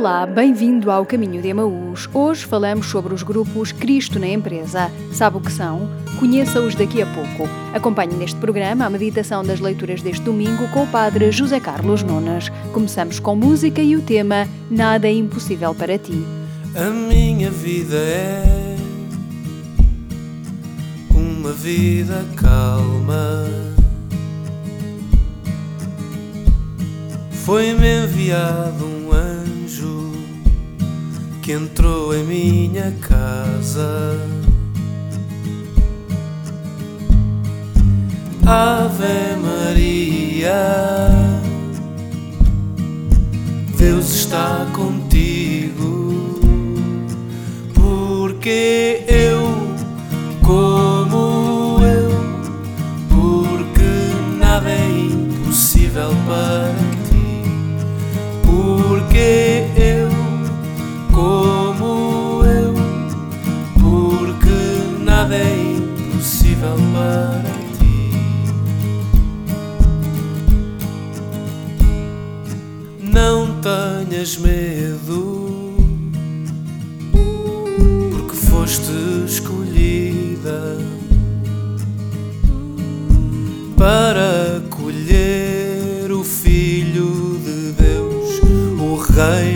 Olá, bem-vindo ao Caminho de Emaús. Hoje falamos sobre os grupos Cristo na Empresa. Sabe o que são? Conheça-os daqui a pouco. Acompanhe neste programa a meditação das leituras deste domingo com o Padre José Carlos Nunes. Começamos com música e o tema Nada é Impossível para Ti. A minha vida é uma vida calma. Foi-me enviado um que entrou em minha casa. Ave Maria, Deus está contigo, porque eu, como eu, porque nada é impossível para ti, porque tenhas medo, porque foste escolhida para colher o Filho de Deus, o reino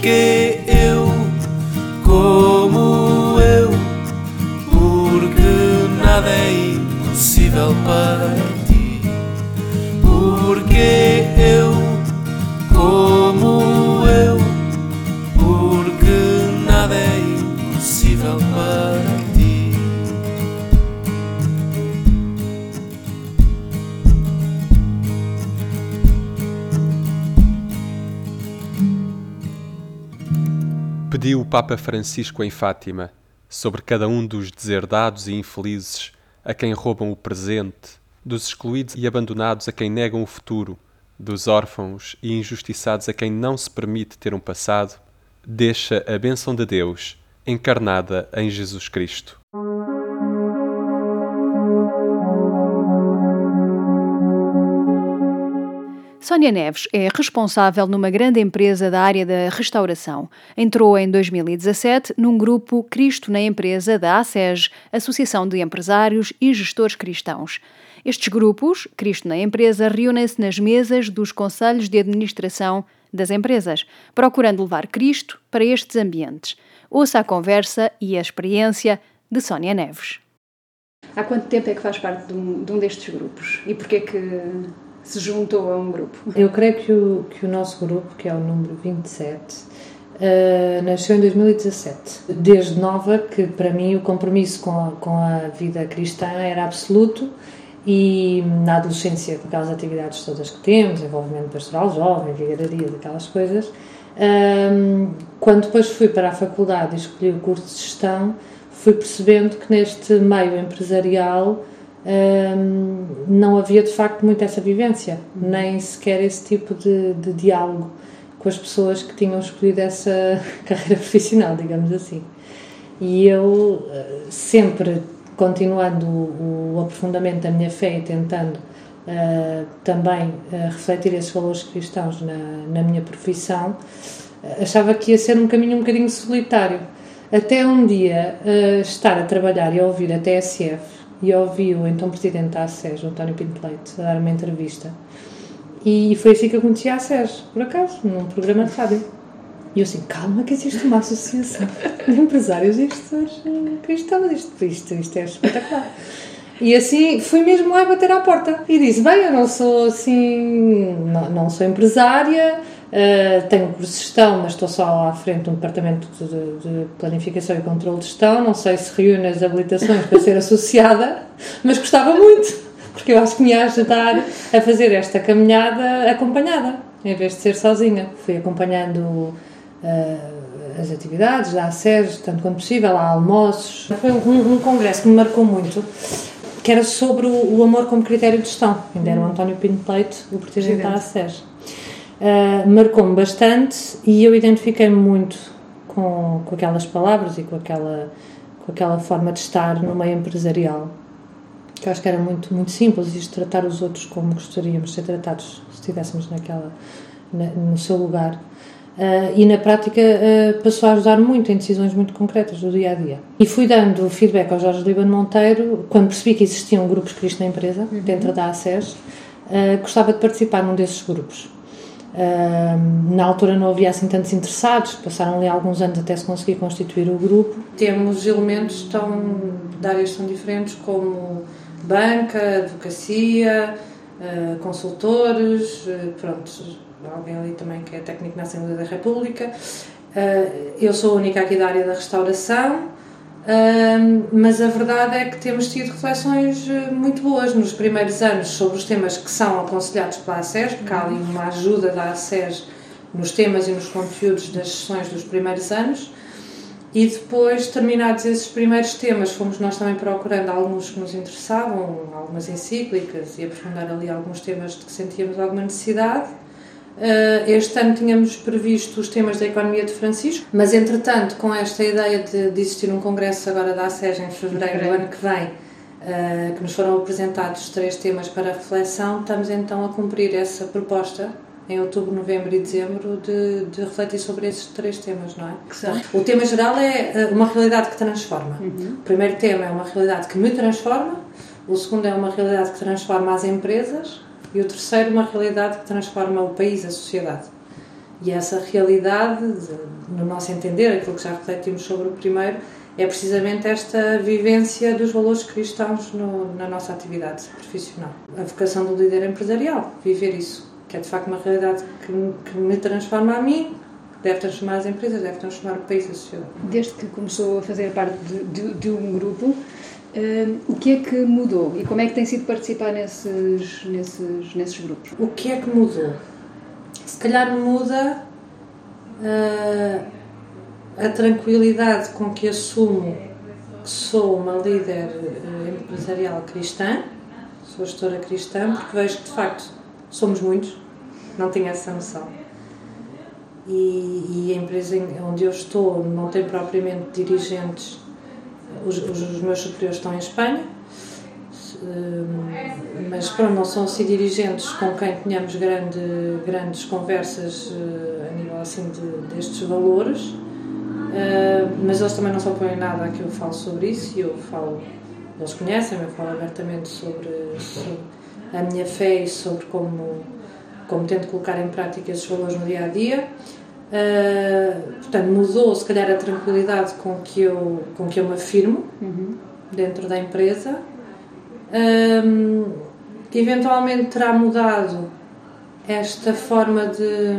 porque Pediu o Papa Francisco em Fátima sobre cada um dos deserdados e infelizes a quem roubam o presente, dos excluídos e abandonados a quem negam o futuro, dos órfãos e injustiçados a quem não se permite ter um passado, deixa a bênção de Deus encarnada em Jesus Cristo. Sónia Neves é responsável numa grande empresa da área da restauração. Entrou em 2017 num grupo Cristo na Empresa da ASEG, Associação de Empresários e Gestores Cristãos. Estes grupos, Cristo na Empresa, reúnem-se nas mesas dos conselhos de administração das empresas, procurando levar Cristo para estes ambientes. Ouça a conversa e a experiência de Sónia Neves. Há quanto tempo é que faz parte de um, de um destes grupos? E porquê que se juntou a um grupo? Eu creio que o, que o nosso grupo, que é o número 27, uh, nasceu em 2017. Desde nova, que para mim o compromisso com a, com a vida cristã era absoluto e na adolescência, com aquelas atividades todas que temos, envolvimento pastoral jovem, vigararia, aquelas coisas, um, quando depois fui para a faculdade e escolhi o curso de gestão, fui percebendo que neste meio empresarial um, não havia de facto muito essa vivência, nem sequer esse tipo de, de diálogo com as pessoas que tinham escolhido essa carreira profissional, digamos assim. E eu sempre continuando o, o aprofundamento da minha fé e tentando uh, também uh, refletir esses valores cristãos na, na minha profissão, uh, achava que ia ser um caminho um bocadinho solitário. Até um dia estar a trabalhar e a ouvir a TSF e ouvi o então presidente da ASES, o António Pinto Leite, a dar uma entrevista. E foi assim que eu conheci a ASES, por acaso, num programa de rádio. E eu assim, calma, que existe uma associação de empresários e gestores cristãos, isto, isto, isto é espetacular. E assim, fui mesmo lá bater à porta. E disse, bem, eu não sou assim, não, não sou empresária, uh, tenho curso de gestão, mas estou só à frente de um departamento de, de, planificação e controle de gestão, não sei se reúne as habilitações para ser associada, mas gostava muito, porque eu acho que me ia ajudar a fazer esta caminhada acompanhada, em vez de ser sozinha. Fui acompanhando uh, as atividades da ACES, tanto quanto possível, há almoços. Foi um, um, congresso que me marcou muito, que era sobre o, o amor como critério de gestão. Ainda era o António Pinto Leite, o presidente da ACES. Uh, marcou-me bastante e eu identifiquei-me muito com, com aquelas palavras e com aquela, com aquela forma de estar no meio empresarial. Que eu acho que era muito, muito simples, isto tratar os outros como gostaríamos de ser tratados se estivéssemos naquela, na, no seu lugar. Uh, e na prática uh, passou a ajudar muito em decisões muito concretas do dia a dia. E fui dando feedback ao Jorge Líbano Monteiro quando percebi que existiam grupos Cristo na empresa, uhum. dentro da ACES, uh, gostava de participar num desses grupos. Na altura não havia assim tantos interessados, passaram ali alguns anos até se conseguir constituir o grupo. Temos elementos tão, de áreas tão diferentes como banca, advocacia, consultores, pronto alguém ali também que é técnico na Assembleia da República. Uh, eu sou a única aqui da área da restauração, mas a verdade é que temos tido reflexões eh, muito boas nos primeiros anos sobre os temas que são aconselhados pela ACES, porque há ali uma ajuda da ACES nos temas e nos conteúdos das sessões dos primeiros anos. E depois, terminados esses primeiros temas, fomos nós também procurando alguns que nos interessavam, algumas encíclicas e aprofundar ali alguns temas de que sentíamos alguma necessidade. Uh, este ano tínhamos previsto os temas da economia de Francisco, mas entretanto, com esta ideia de, de existir um congresso agora da ASEG em fevereiro do ano que vem, uh, que nos foram apresentados três temas para reflexão, estamos então a cumprir essa proposta em outubro, novembro e dezembro de, de refletir sobre esses três temas, não é? Que são? O tema geral é eh, uma realidade que transforma. Uhum. O primeiro tema é uma realidade que me transforma, o segundo é uma realidade que transforma as empresas e o terceiro, uma realidade que transforma o país, a sociedade. E essa realidade, no nosso entender, aquilo que já refletimos sobre o primeiro, é precisamente esta vivência dos valores cristãos no, na nossa atividade profissional. A vocação do líder empresarial, viver isso, que é de facto uma realidade que, que me transforma a mim, deve transformar as empresas, deve transformar o país, a sociedade. Desde que começou a fazer parte de, de, de um grupo, O que é que mudou e como é que tem sido participar nesses, nesses, nesses grupos? O que é que mudou? Se calhar muda uh, a tranquilidade com que assumo que sou uma líder uh, empresarial cristã, sou gestora cristã, porque vejo que de facto somos muitos, não tinha essa noção. E, e a empresa onde eu estou não tem propriamente dirigentes os, os meus superiores estão em Espanha, eh, mas pronto, não são assim dirigentes com quem tenhamos grande, grandes conversas eh, a nível assim de, destes valores, eh, mas eles também não se opõem nada a que eu falo sobre isso e eu falo, eles conhecem-me, eu falo abertamente sobre, sobre, a minha fé e sobre como, como tento colocar em prática esses valores no dia a dia. Uh, portanto, mudou se calhar a tranquilidade com que eu, com que eu me afirmo uhum. dentro da empresa. Um, eventualmente terá mudado esta forma de,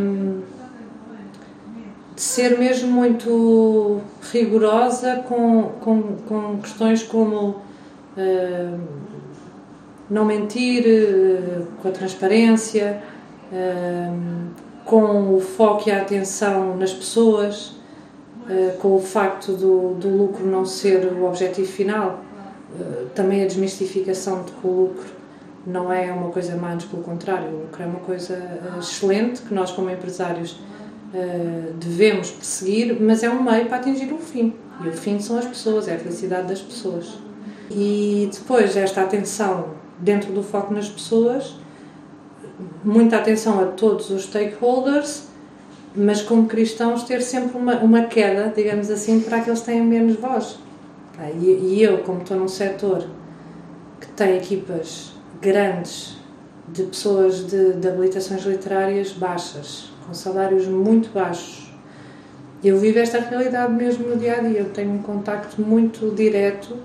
de ser mesmo muito rigorosa com, com, com questões como uh, não mentir, uh, com a transparência com o foco e a atenção nas pessoas, eh, com o facto do, do lucro não ser o objetivo final, eh, também a desmistificação de que o lucro não é uma coisa má, pelo contrário, o lucro é uma coisa eh, excelente que nós, como empresários, devemos perseguir, mas é um meio para atingir um fim. E o fim são as pessoas, é a felicidade das pessoas. E depois, esta atenção dentro do foco nas pessoas muita atenção a todos os stakeholders, mas como cristãos ter sempre uma, uma queda, digamos assim, para aqueles que têm menos voz. E, e eu, como estou num setor que tem equipas grandes de pessoas de, de habilitações literárias baixas, com salários muito baixos, eu vivo esta realidade mesmo no dia a dia. Eu tenho um contacto muito direto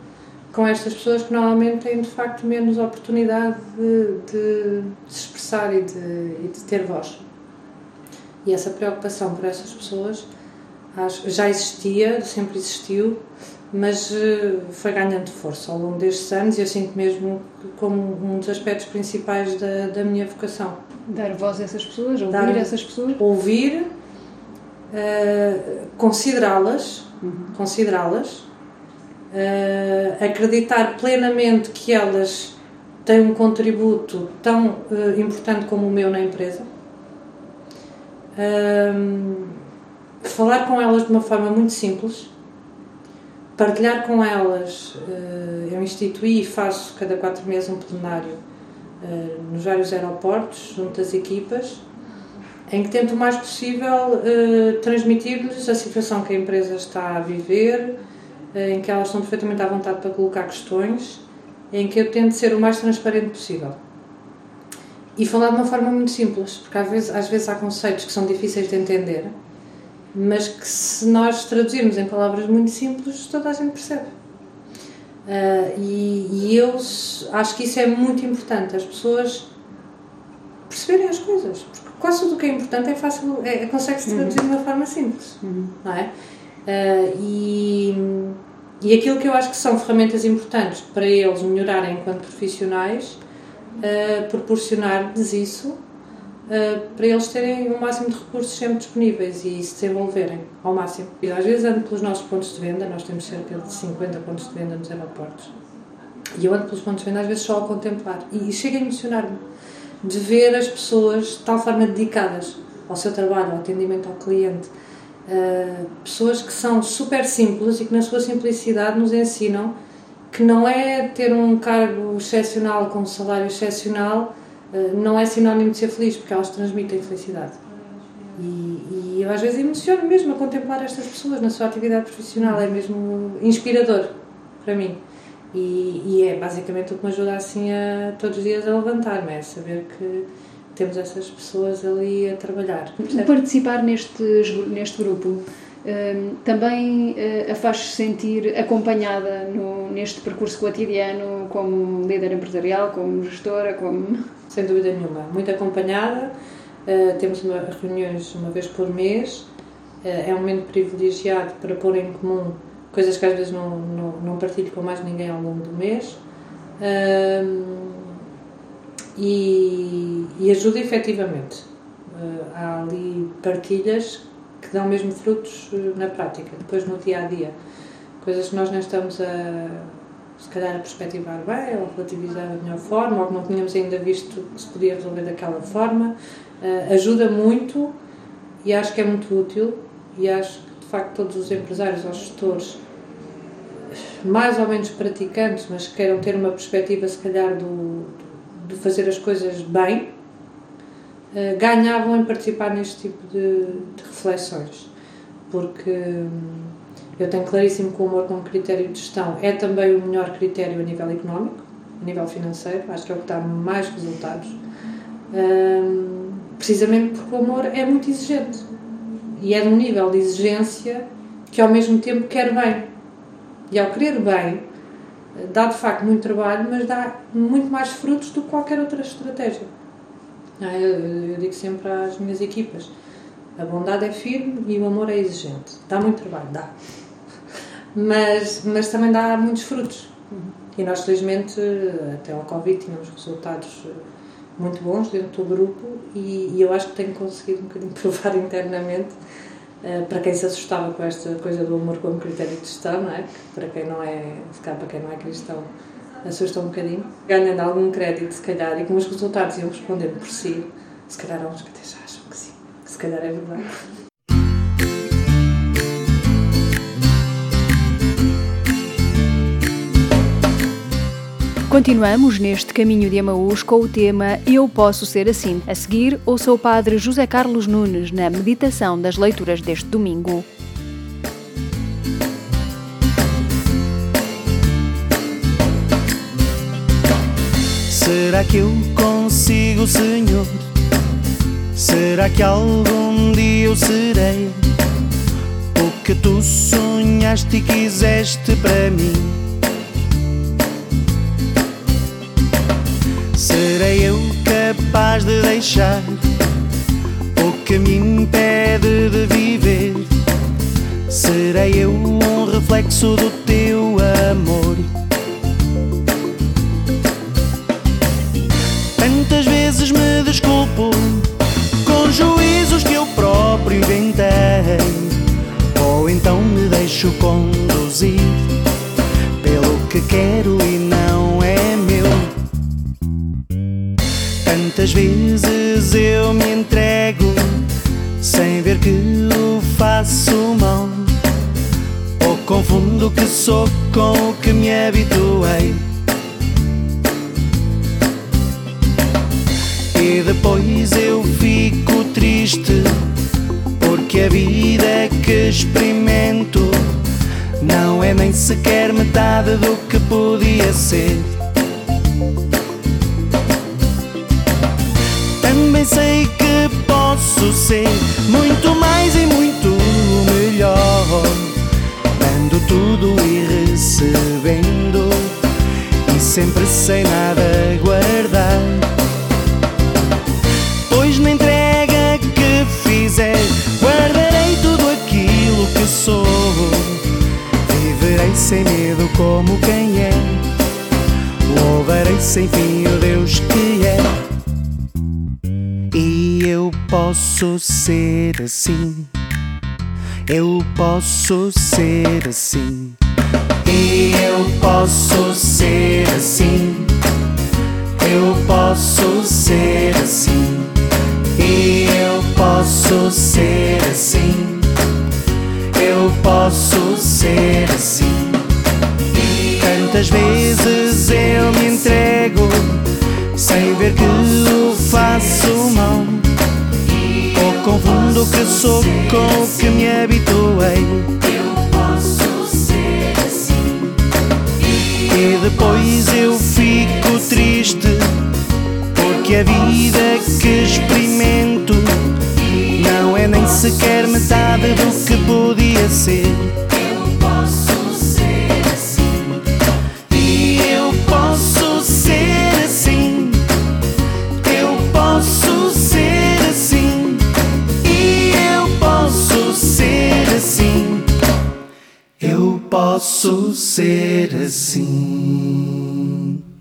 com estas pessoas que normalmente têm de facto menos oportunidade de, de, se expressar e de, e de, ter voz. E essa preocupação por essas pessoas acho, já existia, sempre existiu, mas eh, foi ganhando força ao longo destes anos e eu sinto mesmo como um dos aspectos principais da, da minha vocação. Dar voz a essas pessoas, ouvir Dar, essas pessoas? Ouvir, uh, considerá-las, uhum. considerá-las uh, acreditar plenamente que elas têm um contributo tão uh, importante como o meu na empresa Um, falar com elas de uma forma muito simples, partilhar com elas. Uh, eu instituí e faço cada quatro meses um plenário uh, nos vários aeroportos, junto às equipas, em que tento o mais possível uh, transmitir-lhes a situação que a empresa está a viver, em que elas estão perfeitamente à vontade para colocar questões, em que eu tento ser o mais transparente possível. E falar de uma forma muito simples, porque às vezes, às vezes há conceitos que são difíceis de entender, mas que se nós traduzirmos em palavras muito simples, toda a gente percebe. Uh, e, e, eu acho que isso é muito importante, as pessoas perceberem as coisas, porque quase tudo o que é importante é fácil, é, é consegue-se traduzir uhum. de uma forma simples, uhum. não é? Uh, e, e aquilo que eu acho que são ferramentas importantes para eles melhorarem enquanto profissionais uh, proporcionar-lhes isso uh, para eles terem o máximo de recursos sempre disponíveis e se desenvolverem ao máximo. E às vezes ando pelos nossos pontos de venda, nós temos cerca de 50 pontos de venda nos aeroportos, e eu ando pelos pontos de venda às vezes só a contemplar e, e chega a emocionar-me de ver as pessoas de tal forma dedicadas ao seu trabalho, ao atendimento ao cliente. Uh, pessoas que são super simples e que na sua simplicidade nos ensinam que não é ter um cargo excepcional com um salário excepcional, eh, não é sinónimo de ser feliz, porque elas transmitem felicidade. E, e eu às vezes emociono mesmo a contemplar estas pessoas na sua atividade profissional, é mesmo inspirador para mim. E, e é basicamente o que me ajuda assim a todos os dias a levantar-me, é saber que temos essas pessoas ali a trabalhar. Participar neste, neste grupo também uh, a faz sentir acompanhada no, neste percurso cotidiano como líder empresarial, como gestora, como... Sem dúvida nenhuma, muito acompanhada, uh, temos uma, reuniões uma vez por mês, uh, é um momento privilegiado para pôr em comum coisas que às vezes não, não, não partilho com mais ninguém ao longo do mês e, e ajuda efetivamente. há ali partilhas que dão mesmo frutos eh, na prática, depois no dia a dia. Coisas que nós não estamos a, se calhar, a perspectivar bem ou relativizar da melhor forma, ou que não tínhamos ainda visto que se podia resolver daquela forma. Uh, ajuda muito e acho que é muito útil. E acho que, de facto, todos os empresários ou gestores, mais ou menos praticantes, mas que queiram ter uma perspectiva, se calhar, do, de fazer as coisas bem, eh, ganhavam em participar neste tipo de, de reflexões, porque hum, eu tenho claríssimo que o humor como critério de gestão é também o melhor critério a nível económico, a nível financeiro, acho que é o que dá mais resultados, um, precisamente porque o humor é muito exigente. E é de um nível de exigência que ao mesmo tempo quer bem. E ao querer bem, dá de facto muito trabalho, mas dá muito mais frutos do que qualquer outra estratégia. Ah, eu, digo sempre às minhas equipas: a bondade é firme e o amor é exigente. Dá muito trabalho, dá. Mas, mas também dá muitos frutos. E nós, felizmente, até ao Covid, tínhamos resultados eh, muito bons dentro do grupo e, e eu acho que tenho conseguido um bocadinho provar internamente para quem se assustava com esta coisa do amor como critério de não é? Para quem não é, se calhar para quem não é cristão, assusta um bocadinho, ganhando algum crédito, se calhar, e como os resultados iam responder por si, se calhar há uns que até já acham que sim, que se calhar é verdade. Continuamos neste caminho de Amaús com o tema Eu Posso Ser Assim. A seguir, ouça o Padre José Carlos Nunes na meditação das leituras deste domingo. Será que eu consigo, Senhor? Será que algum dia eu serei o que tu sonhaste e quiseste para mim? Reflexo do teu amor? vezes me desculpo com juízos que eu próprio inventei, ou então me deixo conduzir pelo que quero e não é meu. Tantas vezes eu me confundo o que sou com o que me habituei. E depois eu fico triste, porque a vida que experimento não é nem sequer metade do que podia ser. Também sei que posso ser muito mais sem nada guardar. Pois na entrega que fizer, guardarei tudo aquilo que sou. Viverei sem medo como quem é, louvarei sem fim o Deus que é. E eu posso ser assim. Eu posso ser assim. E eu posso ser assim. Eu posso ser assim. E eu posso ser assim. Eu posso ser assim. Tantas vezes eu me entrego sem ver que o faço mal. Ou confundo o que sou com o que me habituei. E depois eu fico triste porque a vida que experimento não é nem sequer metade do que podia ser.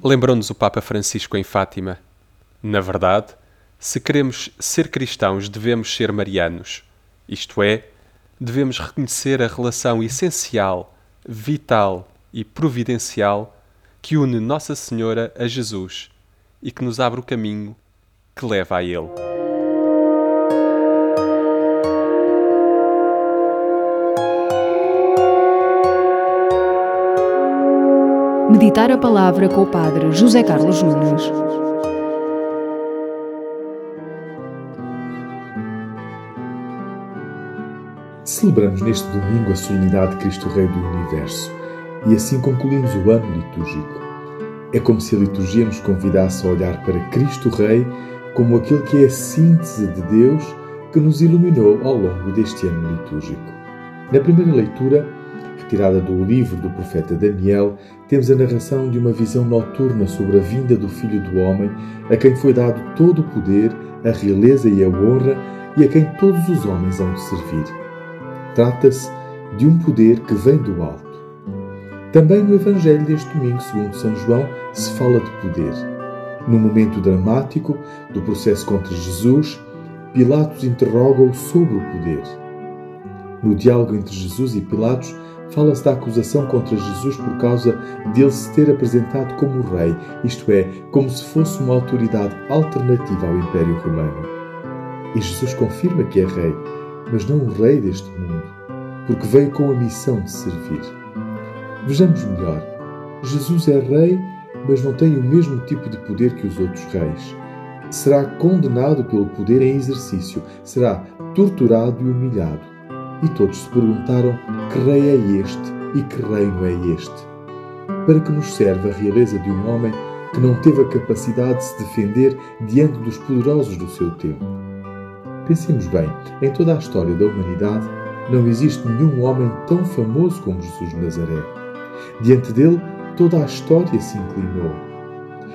Lembrou-nos o Papa Francisco em Fátima. Na verdade, se queremos ser cristãos, devemos ser marianos. Isto é, devemos reconhecer a relação essencial, vital e providencial que une Nossa Senhora a Jesus e que nos abre o caminho que leva a Ele. Meditar a palavra com o Padre José Carlos Nunes. Celebramos neste domingo a solenidade de Cristo Rei do Universo e assim concluímos o ano litúrgico. É como se a liturgia nos convidasse a olhar para Cristo Rei como aquele que é a síntese de Deus que nos iluminou ao longo deste ano litúrgico. Na primeira leitura, retirada do livro do profeta Daniel, temos a narração de uma visão noturna sobre a vinda do Filho do Homem, a quem foi dado todo o poder, a realeza e a honra e a quem todos os homens hão de servir. Trata-se de um poder que vem do alto. Também no Evangelho deste domingo, segundo São João, se fala de poder. No momento dramático do processo contra Jesus, Pilatos interroga-o sobre o poder. No diálogo entre Jesus e Pilatos, fala-se da acusação contra Jesus por causa de ele se ter apresentado como rei, isto é, como se fosse uma autoridade alternativa ao Império Romano. E Jesus confirma que é rei, mas não o rei deste mundo, porque veio com a missão de servir. Vejamos melhor. Jesus é rei, mas não tem o mesmo tipo de poder que os outros reis. Será condenado pelo poder em exercício, será torturado e humilhado. E todos se perguntaram que rei é este e que reino é este. Para que nos serve a realeza de um homem que não teve a capacidade de se defender diante dos poderosos do seu tempo? Pensemos bem, em toda a história da humanidade não existe nenhum homem tão famoso como Jesus de Nazaré. Diante dele, toda a história se inclinou.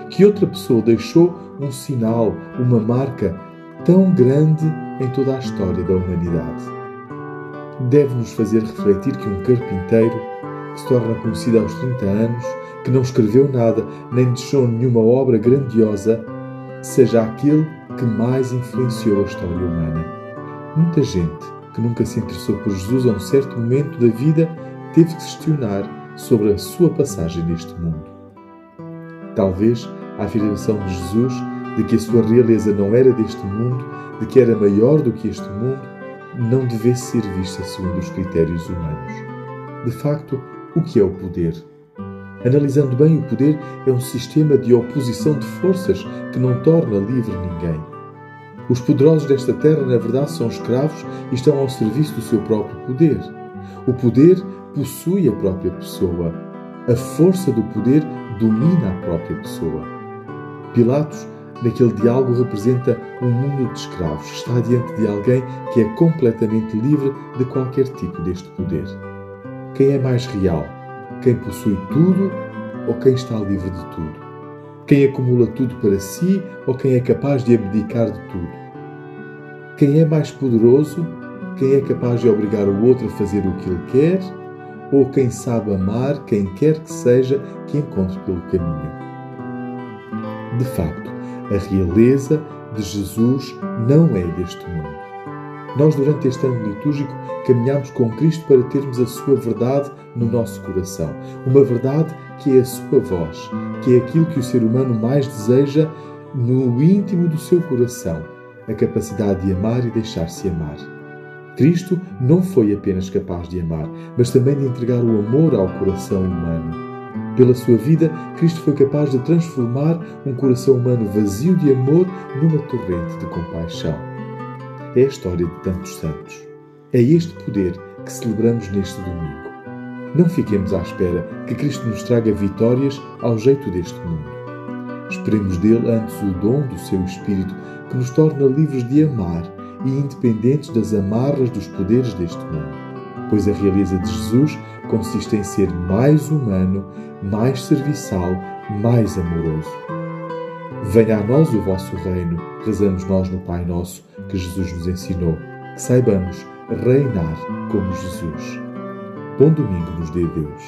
Que outra pessoa deixou um sinal, uma marca tão grande em toda a história da humanidade? Deve-nos fazer refletir que um carpinteiro, que se torna conhecido aos 30 anos, que não escreveu nada nem deixou nenhuma obra grandiosa, seja aquele que mais influenciou a história humana. Muita gente que nunca se interessou por Jesus a um certo momento da vida teve que questionar sobre a sua passagem neste mundo. Talvez a afirmação de Jesus de que a sua realeza não era deste mundo, de que era maior do que este mundo, não devesse ser vista segundo os critérios humanos. De facto, o que é o poder? Analisando bem, o poder é um sistema de oposição de forças que não torna livre ninguém. Os poderosos desta terra, na verdade, são escravos e estão ao serviço do seu próprio poder. O poder possui a própria pessoa. A força do poder domina a própria pessoa. Pilatos, naquele diálogo, representa um mundo de escravos. Está diante de alguém que é completamente livre de qualquer tipo deste poder. Quem é mais real? Quem possui tudo ou quem está livre de tudo? Quem acumula tudo para si ou quem é capaz de abdicar de tudo? Quem é mais poderoso? Quem é capaz de obrigar o outro a fazer o que ele quer? Ou quem sabe amar quem quer que seja que encontre pelo caminho? De facto, a realeza de Jesus não é deste mundo. Nós, durante este ano litúrgico, caminhamos com Cristo para termos a Sua verdade no nosso coração. Uma verdade que é a Sua voz, que é aquilo que o ser humano mais deseja no íntimo do seu coração a capacidade de amar e deixar-se amar. Cristo não foi apenas capaz de amar, mas também de entregar o amor ao coração humano. Pela sua vida, Cristo foi capaz de transformar um coração humano vazio de amor numa torrente de compaixão. É a história de tantos santos. É este poder que celebramos neste domingo. Não fiquemos à espera que Cristo nos traga vitórias ao jeito deste mundo. Esperemos dele antes o dom do seu Espírito que nos torna livres de amar e independentes das amarras dos poderes deste mundo. Pois a realeza de Jesus consiste em ser mais humano, mais serviçal, mais amoroso. Venha a nós o vosso reino, rezamos nós no Pai Nosso que Jesus nos ensinou, que saibamos reinar como Jesus. Bom domingo nos dê Deus.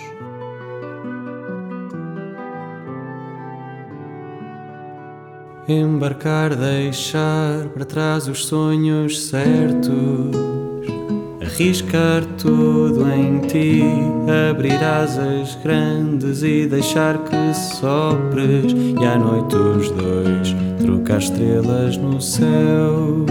Embarcar, deixar para trás os sonhos certos, arriscar tudo em ti, abrir asas grandes e deixar que sopres, e à noite os dois trocar estrelas no céu.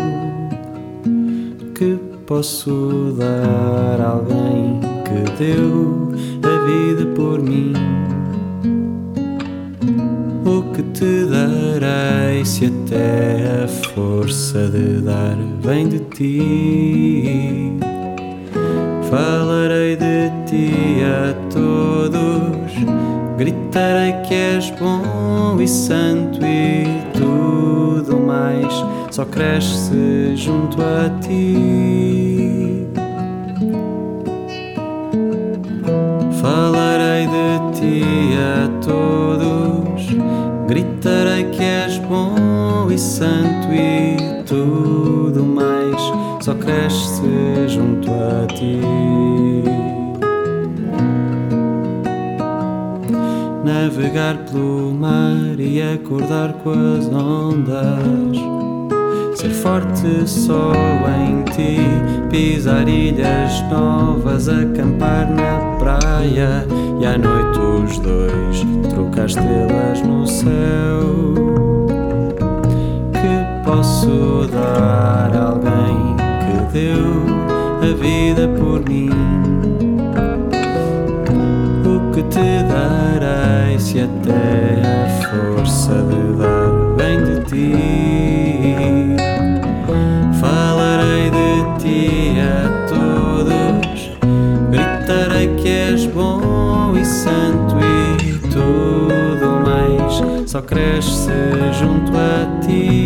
Que posso dar a alguém que deu a vida por mim? O que te darei se até a força de dar vem de ti? Falarei de ti a todos, gritarei que és bom e santo e tudo mais. Só cresce junto a ti. Falarei de ti a todos, gritarei que és bom e santo e só cresce junto a ti. Navegar pelo mar e acordar com as ondas. Ser forte só em ti, pisar ilhas novas, acampar na praia e à noite os dois trocar estrelas no céu. Que posso dar a alguém deu a vida por mim? O que te darei se até a força de dar vem de ti? Falarei de ti a todos, gritarei que és bom e santo e tudo mais só cresce junto a ti.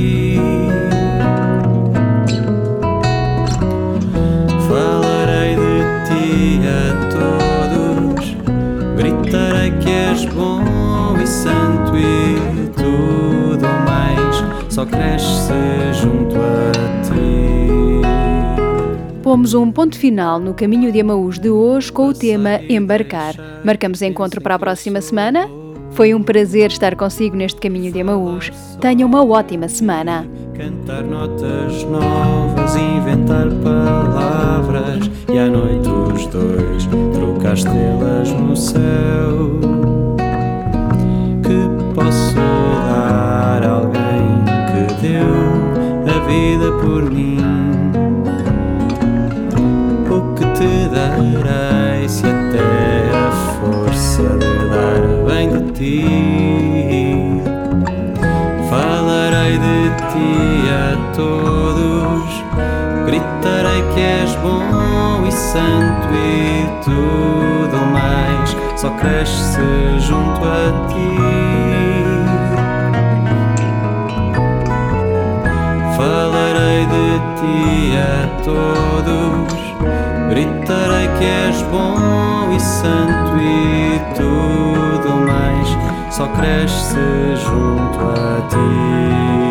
Pomos um ponto final no caminho de Amaús de hoje com o tema Embarcar. Marcamos encontro para a próxima semana. Foi um prazer estar consigo neste caminho de Amaús. Tenha uma ótima semana. Cantar notas novas, inventar palavras e à noite os dois trocar estrelas no céu. Que posso dar a alguém que deu a vida por mim? Farei se até a força herdar bem de ti? Falarei de ti a todos, gritarei que és bom e santo e tudo mais só cresce junto a ti. Falarei de ti a todos, gritarei que és bom e santo e tudo mais só cresce junto a ti.